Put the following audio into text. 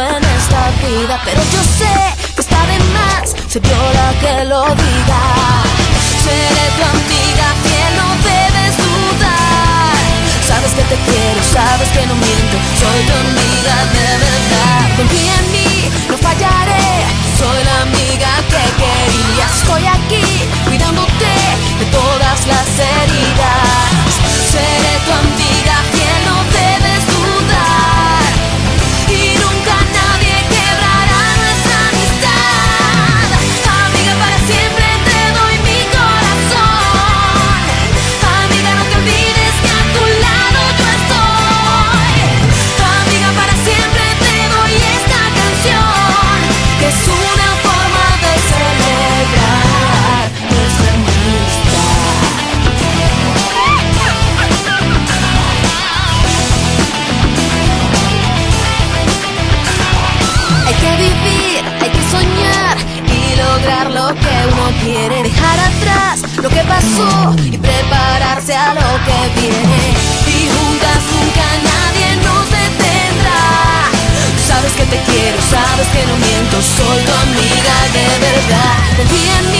en esta vida, pero yo sé que está de más, se viola que lo diga. Que uno quiere. Dejar atrás lo que pasó y prepararse a lo que viene. Y juntas nunca nadie nos detendrá. Sabes que te quiero, sabes que no miento, soy tu amiga de verdad. Confía en